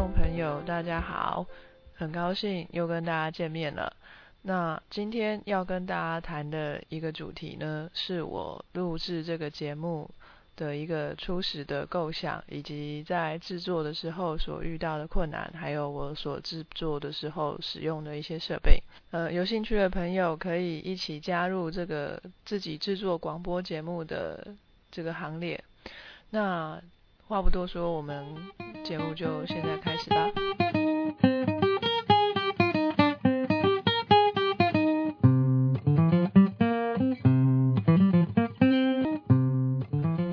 众朋友，大家好，很高兴又跟大家见面了。那今天要跟大家谈的一个主题呢，是我录制这个节目的一个初始的构想，以及在制作的时候所遇到的困难，还有我所制作的时候使用的一些设备。呃，有兴趣的朋友可以一起加入这个自己制作广播节目的这个行列。那话不多说，我们节目就现在开始吧。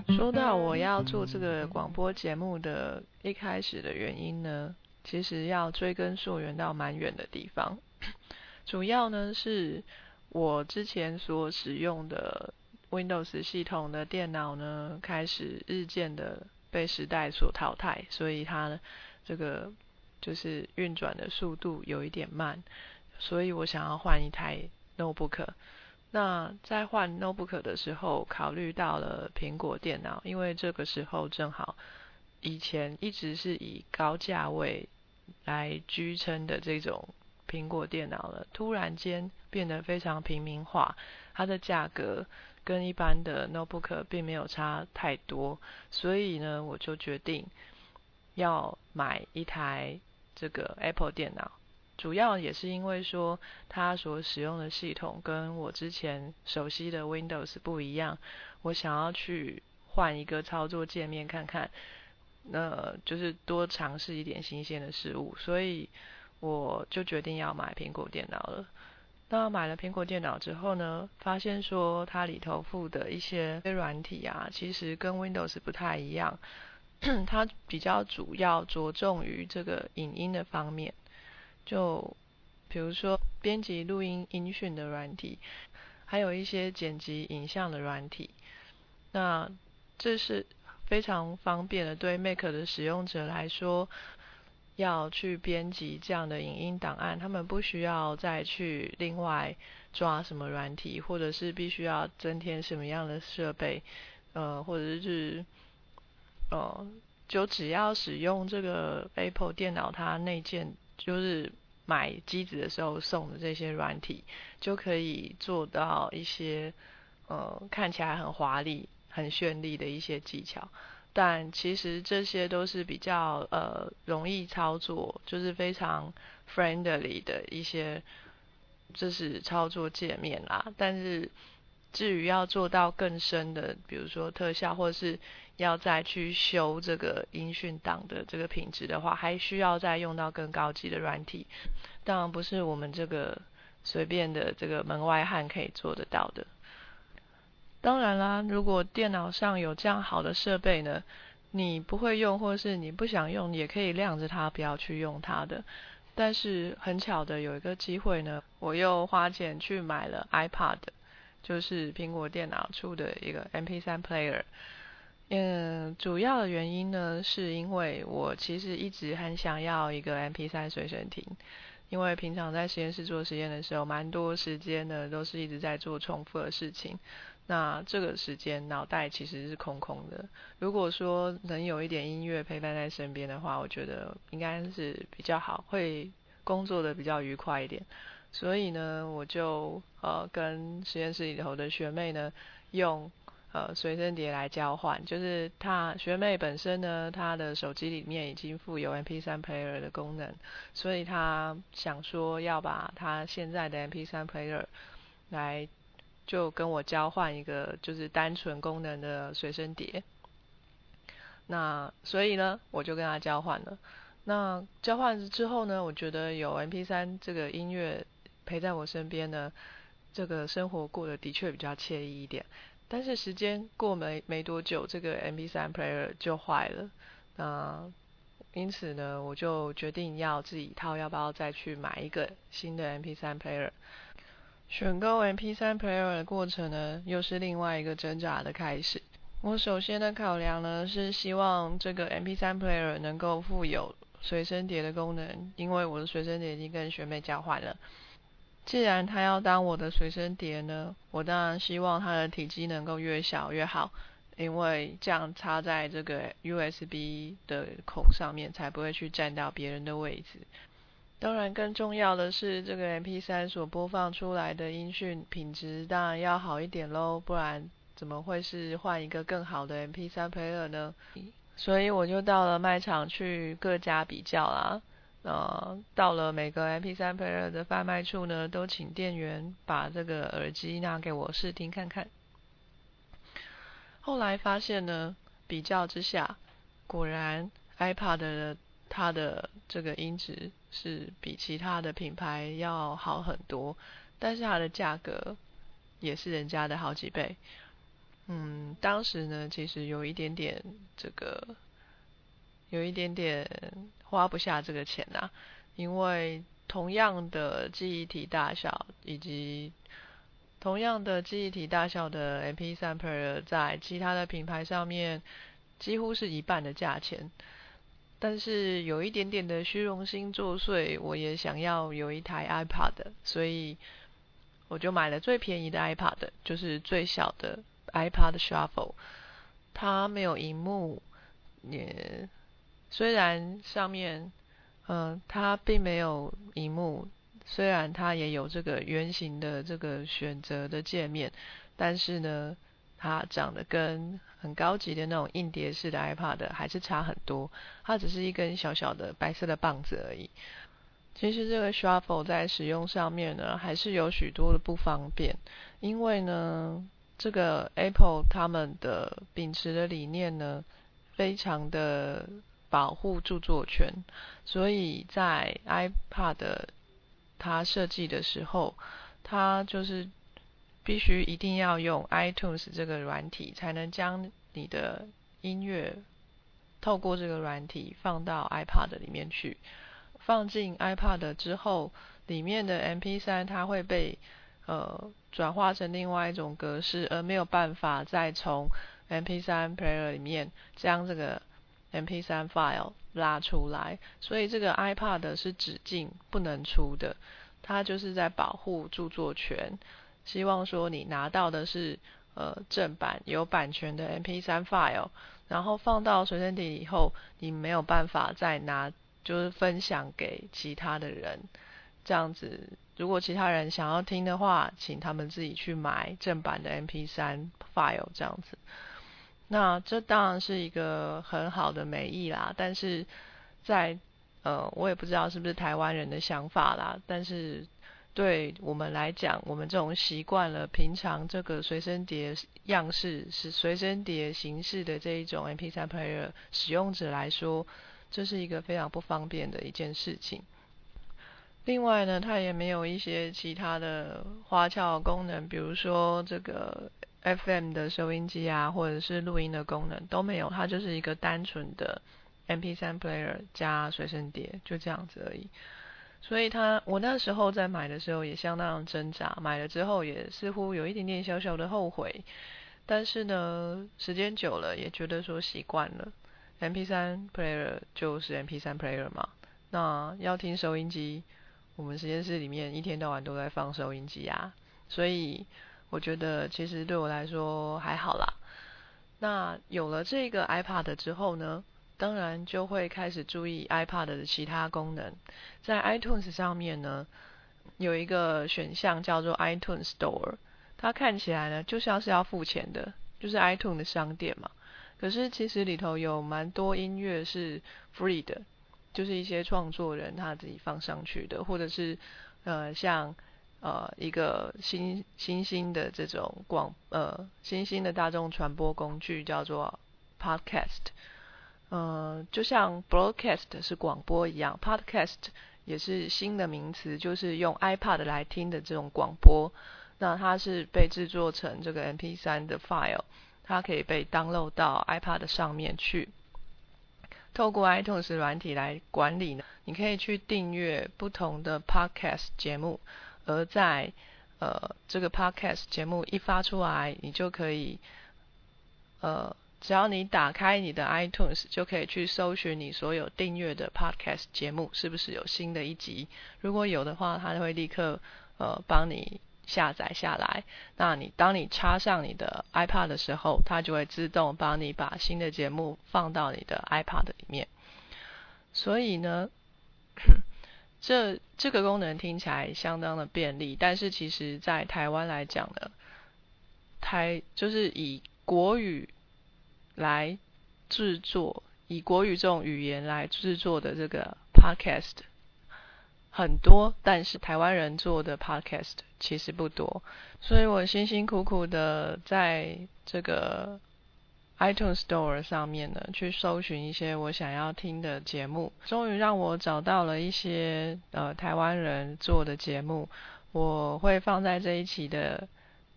说到我要做这个广播节目的一开始的原因呢，其实要追根溯源到蛮远的地方。主要呢是我之前所使用的 Windows 系统的电脑呢，开始日渐的。被时代所淘汰，所以它这个就是运转的速度有一点慢，所以我想要换一台 notebook。那在换 notebook 的时候，考虑到了苹果电脑，因为这个时候正好以前一直是以高价位来居称的这种苹果电脑了，突然间变得非常平民化，它的价格。跟一般的 notebook 并没有差太多，所以呢，我就决定要买一台这个 Apple 电脑。主要也是因为说它所使用的系统跟我之前熟悉的 Windows 不一样，我想要去换一个操作界面看看，那就是多尝试一点新鲜的事物，所以我就决定要买苹果电脑了。那买了苹果电脑之后呢，发现说它里头附的一些软体啊，其实跟 Windows 不太一样。它比较主要着重于这个影音的方面，就比如说编辑录音音讯的软体，还有一些剪辑影像的软体。那这是非常方便的，对 Mac 的使用者来说。要去编辑这样的影音档案，他们不需要再去另外抓什么软体，或者是必须要增添什么样的设备，呃，或者是呃，就只要使用这个 Apple 电脑它内建，就是买机子的时候送的这些软体，就可以做到一些呃看起来很华丽、很绚丽的一些技巧。但其实这些都是比较呃容易操作，就是非常 friendly 的一些，这是操作界面啦。但是至于要做到更深的，比如说特效，或是要再去修这个音讯档的这个品质的话，还需要再用到更高级的软体。当然不是我们这个随便的这个门外汉可以做得到的。当然啦，如果电脑上有这样好的设备呢，你不会用或是你不想用，也可以晾着它，不要去用它的。但是很巧的有一个机会呢，我又花钱去买了 iPad，就是苹果电脑出的一个 MP3 player。嗯，主要的原因呢，是因为我其实一直很想要一个 MP3 随身听，因为平常在实验室做实验的时候，蛮多时间呢都是一直在做重复的事情。那这个时间脑袋其实是空空的。如果说能有一点音乐陪伴在身边的话，我觉得应该是比较好，会工作的比较愉快一点。所以呢，我就呃跟实验室里头的学妹呢用呃随身碟来交换。就是她学妹本身呢，她的手机里面已经附有 MP3 player 的功能，所以她想说要把她现在的 MP3 player 来。就跟我交换一个就是单纯功能的随身碟，那所以呢，我就跟他交换了。那交换之后呢，我觉得有 MP3 这个音乐陪在我身边呢，这个生活过得的确比较惬意一点。但是时间过没没多久，这个 MP3 player 就坏了。那因此呢，我就决定要自己掏腰包再去买一个新的 MP3 player。选购 MP3 player 的过程呢，又是另外一个挣扎的开始。我首先的考量呢，是希望这个 MP3 player 能够富有随身碟的功能，因为我的随身碟已经跟学妹交换了。既然他要当我的随身碟呢，我当然希望它的体积能够越小越好。因为这样插在这个 USB 的孔上面，才不会去占到别人的位置。当然，更重要的是，这个 MP3 所播放出来的音讯品质当然要好一点喽，不然怎么会是换一个更好的 MP3 player 呢？所以我就到了卖场去各家比较啦。呃，到了每个 MP3 player 的贩卖处呢，都请店员把这个耳机拿给我试听看看。后来发现呢，比较之下，果然 iPad 的它的这个音质是比其他的品牌要好很多，但是它的价格也是人家的好几倍。嗯，当时呢，其实有一点点这个，有一点点花不下这个钱呐，因为同样的记忆体大小以及同样的记忆体大小的 MP3 player，在其他的品牌上面几乎是一半的价钱，但是有一点点的虚荣心作祟，我也想要有一台 iPad，所以我就买了最便宜的 iPad，就是最小的。iPad Shuffle，它没有荧幕，也虽然上面，嗯，它并没有荧幕，虽然它也有这个圆形的这个选择的界面，但是呢，它长得跟很高级的那种硬碟式的 iPad 还是差很多。它只是一根小小的白色的棒子而已。其实这个 Shuffle 在使用上面呢，还是有许多的不方便，因为呢。这个 Apple 他们的秉持的理念呢，非常的保护著作权，所以在 iPad 它设计的时候，它就是必须一定要用 iTunes 这个软体，才能将你的音乐透过这个软体放到 iPad 里面去。放进 iPad 之后，里面的 MP3 它会被呃，转化成另外一种格式，而没有办法再从 MP3 player 里面将这个 MP3 file 拉出来，所以这个 iPad 是只进不能出的，它就是在保护著作权，希望说你拿到的是呃正版有版权的 MP3 file，然后放到随身碟以后，你没有办法再拿，就是分享给其他的人，这样子。如果其他人想要听的话，请他们自己去买正版的 MP3 file 这样子。那这当然是一个很好的美意啦，但是在呃，我也不知道是不是台湾人的想法啦。但是对我们来讲，我们这种习惯了平常这个随身碟样式是随身碟形式的这一种 MP3 player 使用者来说，这是一个非常不方便的一件事情。另外呢，它也没有一些其他的花俏功能，比如说这个 FM 的收音机啊，或者是录音的功能都没有。它就是一个单纯的 MP3 player 加随身碟，就这样子而已。所以他，我那时候在买的时候也相当挣扎，买了之后也似乎有一点点小小的后悔。但是呢，时间久了也觉得说习惯了，MP3 player 就是 MP3 player 嘛。那要听收音机。我们实验室里面一天到晚都在放收音机啊，所以我觉得其实对我来说还好啦。那有了这个 iPad 之后呢，当然就会开始注意 iPad 的其他功能。在 iTunes 上面呢，有一个选项叫做 iTunes Store，它看起来呢就像是要付钱的，就是 iTunes 的商店嘛。可是其实里头有蛮多音乐是 free 的。就是一些创作人他自己放上去的，或者是呃像呃一个新新兴的这种广呃新兴的大众传播工具叫做 podcast，呃就像 broadcast 是广播一样，podcast 也是新的名词，就是用 iPad 来听的这种广播。那它是被制作成这个 MP3 的 file，它可以被 download 到 iPad 上面去。透过 iTunes 软体来管理呢，你可以去订阅不同的 Podcast 节目，而在呃这个 Podcast 节目一发出来，你就可以呃只要你打开你的 iTunes，就可以去搜寻你所有订阅的 Podcast 节目是不是有新的一集，如果有的话，它就会立刻呃帮你下载下来。那你当你插上你的 iPad 的时候，它就会自动帮你把新的节目放到你的 iPad 里面。所以呢，这这个功能听起来相当的便利，但是其实在台湾来讲呢，台就是以国语来制作，以国语这种语言来制作的这个 Podcast 很多，但是台湾人做的 Podcast 其实不多，所以我辛辛苦苦的在这个。iTunes Store 上面呢，去搜寻一些我想要听的节目，终于让我找到了一些呃台湾人做的节目，我会放在这一期的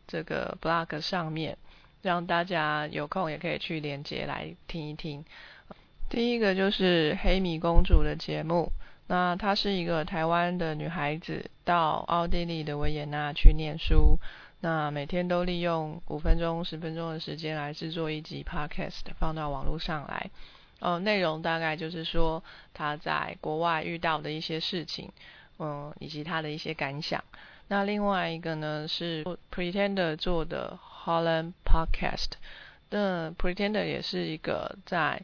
这个 blog 上面，让大家有空也可以去连接来听一听。第一个就是黑米公主的节目，那她是一个台湾的女孩子，到奥地利的维也纳去念书。那每天都利用五分钟、十分钟的时间来制作一集 podcast，放到网络上来。呃，内容大概就是说她在国外遇到的一些事情，嗯，以及她的一些感想。那另外一个呢是 Pretender 做的 Holland Podcast。那 Pretender 也是一个在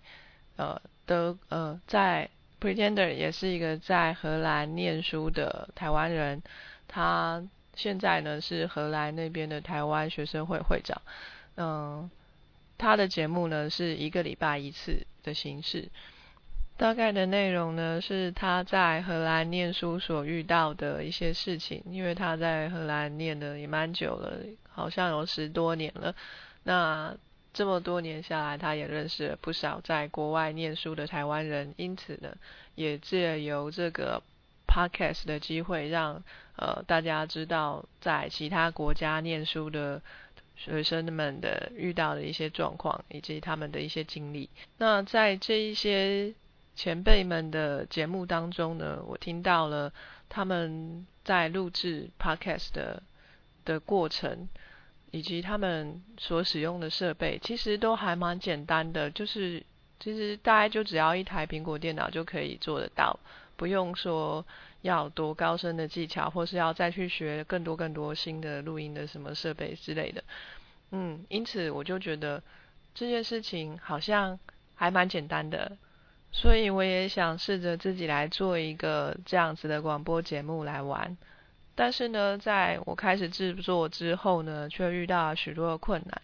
呃德呃在 Pretender 也是一个在荷兰念书的台湾人，他。现在呢是荷兰那边的台湾学生会会长，嗯，他的节目呢是一个礼拜一次的形式，大概的内容呢是他在荷兰念书所遇到的一些事情，因为他在荷兰念的也蛮久了，好像有十多年了，那这么多年下来，他也认识了不少在国外念书的台湾人，因此呢，也借由这个。Podcast 的机会，让呃大家知道在其他国家念书的学生们的遇到的一些状况，以及他们的一些经历。那在这一些前辈们的节目当中呢，我听到了他们在录制 Podcast 的的过程，以及他们所使用的设备，其实都还蛮简单的，就是其实大概就只要一台苹果电脑就可以做得到。不用说要多高深的技巧，或是要再去学更多更多新的录音的什么设备之类的。嗯，因此我就觉得这件事情好像还蛮简单的，所以我也想试着自己来做一个这样子的广播节目来玩。但是呢，在我开始制作之后呢，却遇到了许多的困难。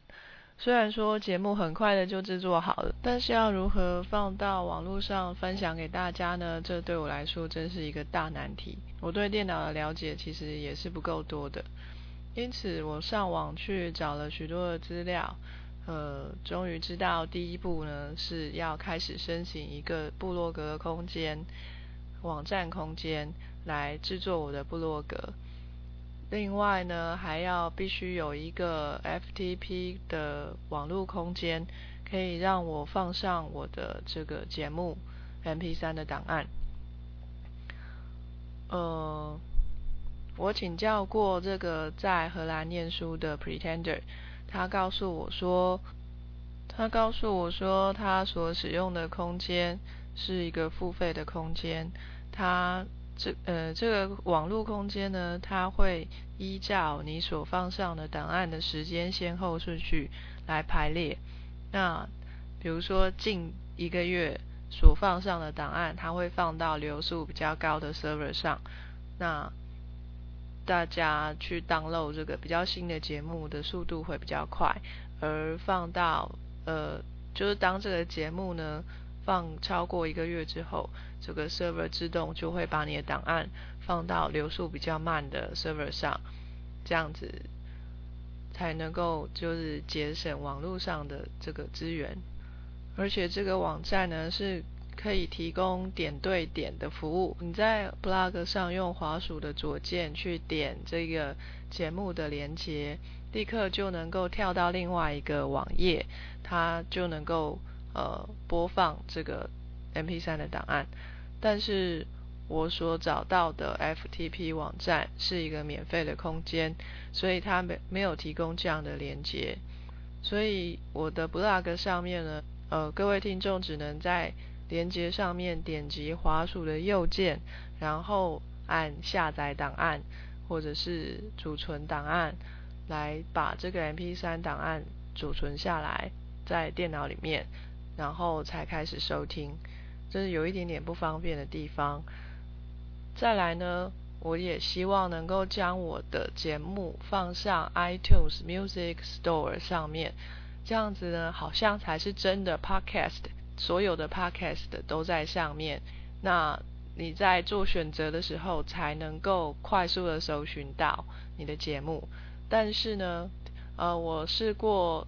虽然说节目很快的就制作好了，但是要如何放到网络上分享给大家呢？这对我来说真是一个大难题。我对电脑的了解其实也是不够多的，因此我上网去找了许多的资料，呃，终于知道第一步呢是要开始申请一个部落格空间、网站空间来制作我的部落格。另外呢，还要必须有一个 FTP 的网络空间，可以让我放上我的这个节目 MP3 的档案。呃，我请教过这个在荷兰念书的 Pretender，他告诉我说，他告诉我说，他所使用的空间是一个付费的空间，他。这呃，这个网络空间呢，它会依照你所放上的档案的时间先后顺序来排列。那比如说近一个月所放上的档案，它会放到流速比较高的 server 上。那大家去 download 这个比较新的节目的速度会比较快。而放到呃，就是当这个节目呢。放超过一个月之后，这个 server 自动就会把你的档案放到流速比较慢的 server 上，这样子才能够就是节省网络上的这个资源。而且这个网站呢是可以提供点对点的服务，你在 blog 上用滑鼠的左键去点这个节目的连接，立刻就能够跳到另外一个网页，它就能够。呃，播放这个 MP3 的档案，但是我所找到的 FTP 网站是一个免费的空间，所以它没没有提供这样的连接，所以我的 blog 上面呢，呃，各位听众只能在连接上面点击滑鼠的右键，然后按下载档案，或者是储存档案，来把这个 MP3 档案储存下来在电脑里面，然后才开始收听，这是有一点点不方便的地方。再来呢，我也希望能够将我的节目放上 iTunes Music Store 上面，这样子呢，好像才是真的 Podcast，所有的 Podcast 都在上面。那你在做选择的时候，才能够快速的搜寻到你的节目。但是呢，呃，我试过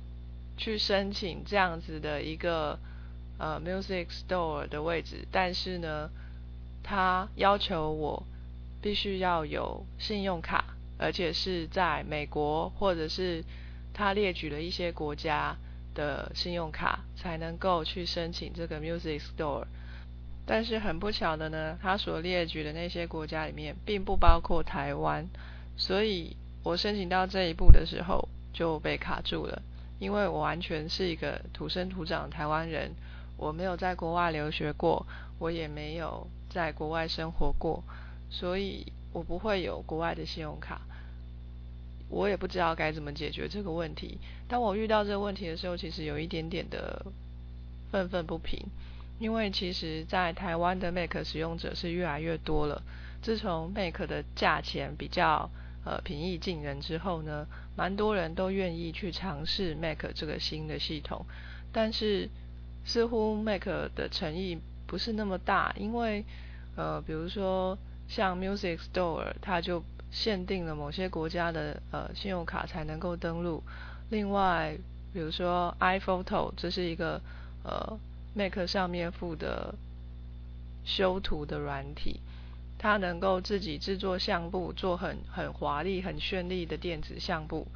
去申请这样子的一个呃 Music Store 的位置，但是呢，他要求我必须要有信用卡，而且是在美国或者是他列举了一些国家的信用卡，才能够去申请这个 Music Store。但是很不巧的呢，他所列举的那些国家里面并不包括台湾，所以我申请到这一步的时候就被卡住了。因为我完全是一个土生土长的台湾人，我没有在国外留学过，我也没有在国外生活过，所以我不会有国外的信用卡。我也不知道该怎么解决这个问题。当我遇到这个问题的时候，其实有一点点的愤愤不平。因为其实，在台湾的 Mac 使用者是越来越多了。自从 Mac 的价钱比较呃平易近人之后呢，蛮多人都愿意去尝试 Mac 这个新的系统。但是似乎 Mac 的诚意不是那么大，因为呃，比如说像 Music Store，它就限定了某些国家的呃信用卡才能够登录。另外，比如说 iPhoto，这是一个呃。Mac 上面附的修图的软体，它能够自己制作相簿，做很很华丽、很绚丽的电子相簿。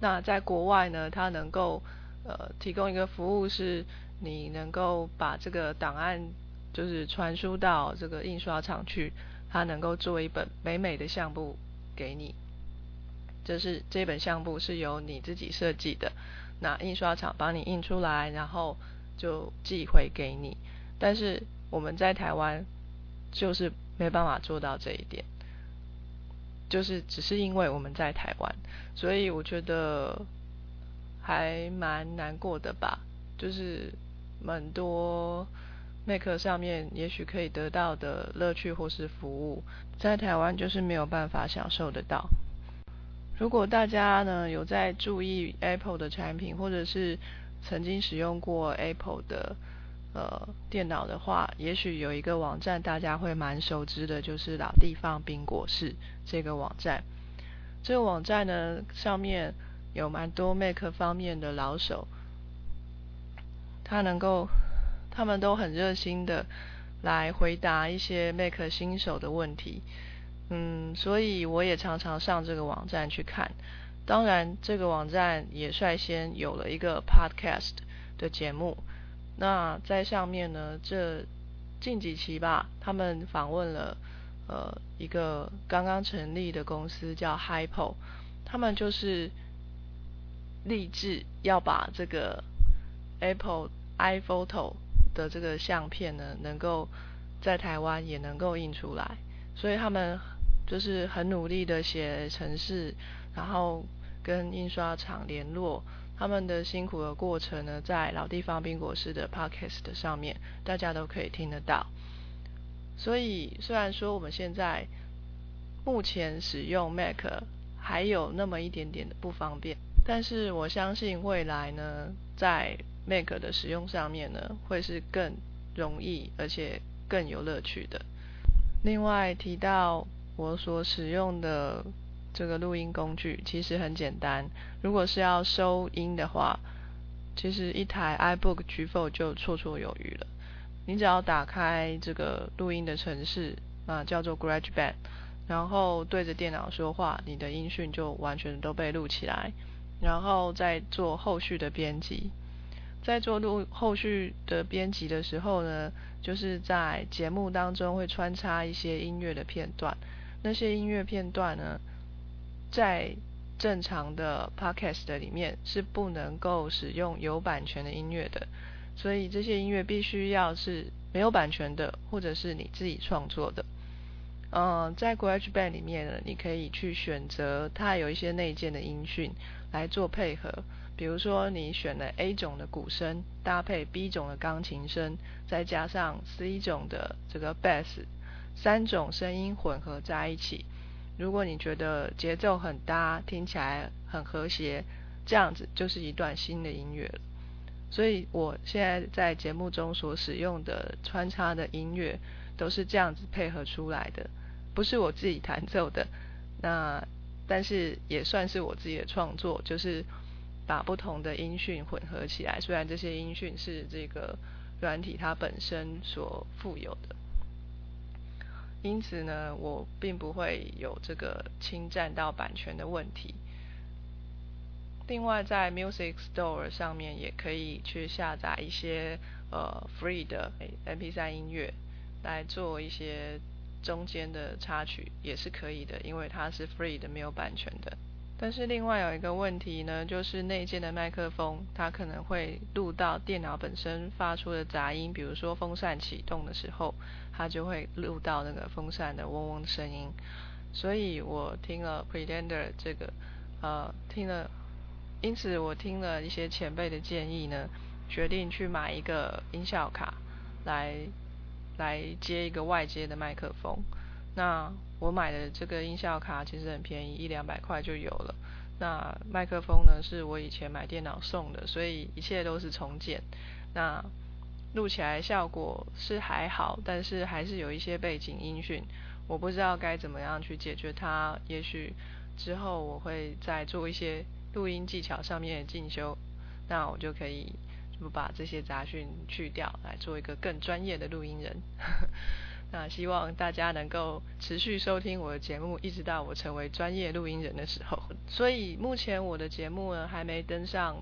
那在国外呢，它能够呃提供一个服务，是你能够把这个档案就是传输到这个印刷厂去，它能够做一本美美的相簿给你。就是这本相簿是由你自己设计的，那印刷厂帮你印出来，然后。就寄回给你，但是我们在台湾就是没办法做到这一点，就是只是因为我们在台湾，所以我觉得还蛮难过的吧。就是蛮多 Mac 上面也许可以得到的乐趣或是服务，在台湾就是没有办法享受得到。如果大家呢有在注意 Apple 的产品，或者是曾经使用过 Apple 的呃电脑的话，也许有一个网站大家会蛮熟知的，就是老地方冰果室这个网站。这个网站呢，上面有蛮多 Mac 方面的老手，他能够，他们都很热心的来回答一些 Make 新手的问题。嗯，所以我也常常上这个网站去看。当然，这个网站也率先有了一个 podcast 的节目。那在上面呢，这近几期吧，他们访问了呃一个刚刚成立的公司叫 Hypo，他们就是立志要把这个 Apple iPhoto 的这个相片呢，能够在台湾也能够印出来。所以他们就是很努力的写程式。然后跟印刷厂联络，他们的辛苦的过程呢，在老地方冰果室的 podcast 上面，大家都可以听得到。所以虽然说我们现在目前使用 Mac 还有那么一点点的不方便，但是我相信未来呢，在 Mac 的使用上面呢，会是更容易而且更有乐趣的。另外提到我所使用的。这个录音工具其实很简单，如果是要收音的话，其实一台 iBook G4 就绰绰有余了。你只要打开这个录音的程式啊，叫做 GarageBand，然后对着电脑说话，你的音讯就完全都被录起来，然后再做后续的编辑。在做录后续的编辑的时候呢，就是在节目当中会穿插一些音乐的片段，那些音乐片段呢。在正常的 podcast 里面是不能够使用有版权的音乐的，所以这些音乐必须要是没有版权的，或者是你自己创作的。嗯，在 GarageBand 里面呢，你可以去选择它有一些内建的音讯来做配合。比如说，你选了 A 种的鼓声，搭配 B 种的钢琴声，再加上 C 种的这个 Bass，三种声音混合在一起。如果你觉得节奏很搭，听起来很和谐，这样子就是一段新的音乐了。所以我现在在节目中所使用的穿插的音乐，都是这样子配合出来的，不是我自己弹奏的。那但是也算是我自己的创作，就是。把不同的音讯混合起来，虽然这些音讯是这个软体它本身所富有的，因此呢，我并不会有这个侵占到版权的问题。另外，在 Music Store 上面也可以去下载一些呃 free 的 MP3 音乐来做一些中间的插曲，也是可以的，因为它是 free 的，没有版权的。但是另外有一个问题呢，就是内建的麦克风，它可能会录到电脑本身发出的杂音，比如说风扇启动的时候，它就会录到那个风扇的嗡嗡的声音。所以我听了 Pretender 这个，呃，听了，因此我听了一些前辈的建议呢，决定去买一个音效卡来来接一个外接的麦克风。那我买的这个音效卡其实很便宜，一两百块就有了。那麦克风呢，是我以前买电脑送的，所以一切都是重建。那录起来效果是还好，但是还是有一些背景音讯，我不知道该怎么样去解决它。也许之后我会再做一些录音技巧上面的进修，那我就可以就把这些杂讯去掉，来做一个更专业的录音人。那希望大家能够持续收听我的节目，一直到我成为专业录音人的时候。所以目前我的节目呢还没登上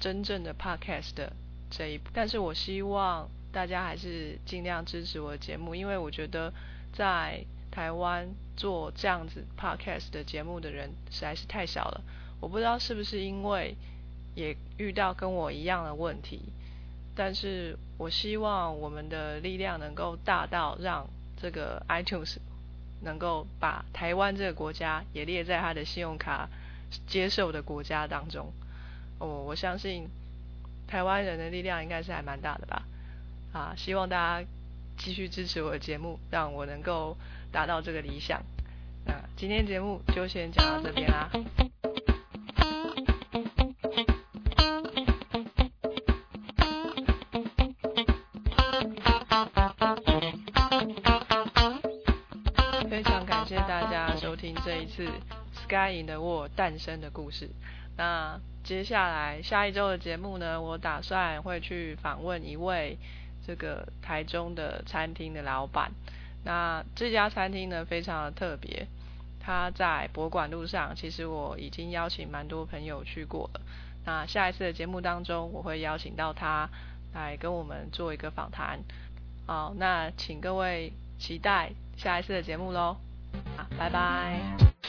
真正的 podcast 这一步，但是我希望大家还是尽量支持我的节目，因为我觉得在台湾做这样子 podcast 的节目的人实在是太少了。我不知道是不是因为也遇到跟我一样的问题。但是我希望我们的力量能够大到让这个 iTunes 能够把台湾这个国家也列在他的信用卡接受的国家当中。我我相信台湾人的力量应该是还蛮大的吧。啊，希望大家继续支持我的节目，让我能够达到这个理想。那今天节目就先讲到这边啦。这一次 Sky in the World 诞生的故事。那接下来下一周的节目呢，我打算会去访问一位这个台中的餐厅的老板。那这家餐厅呢，非常的特别，它在博馆路上。其实我已经邀请蛮多朋友去过了。那下一次的节目当中，我会邀请到他来跟我们做一个访谈。好，那请各位期待下一次的节目喽。拜拜。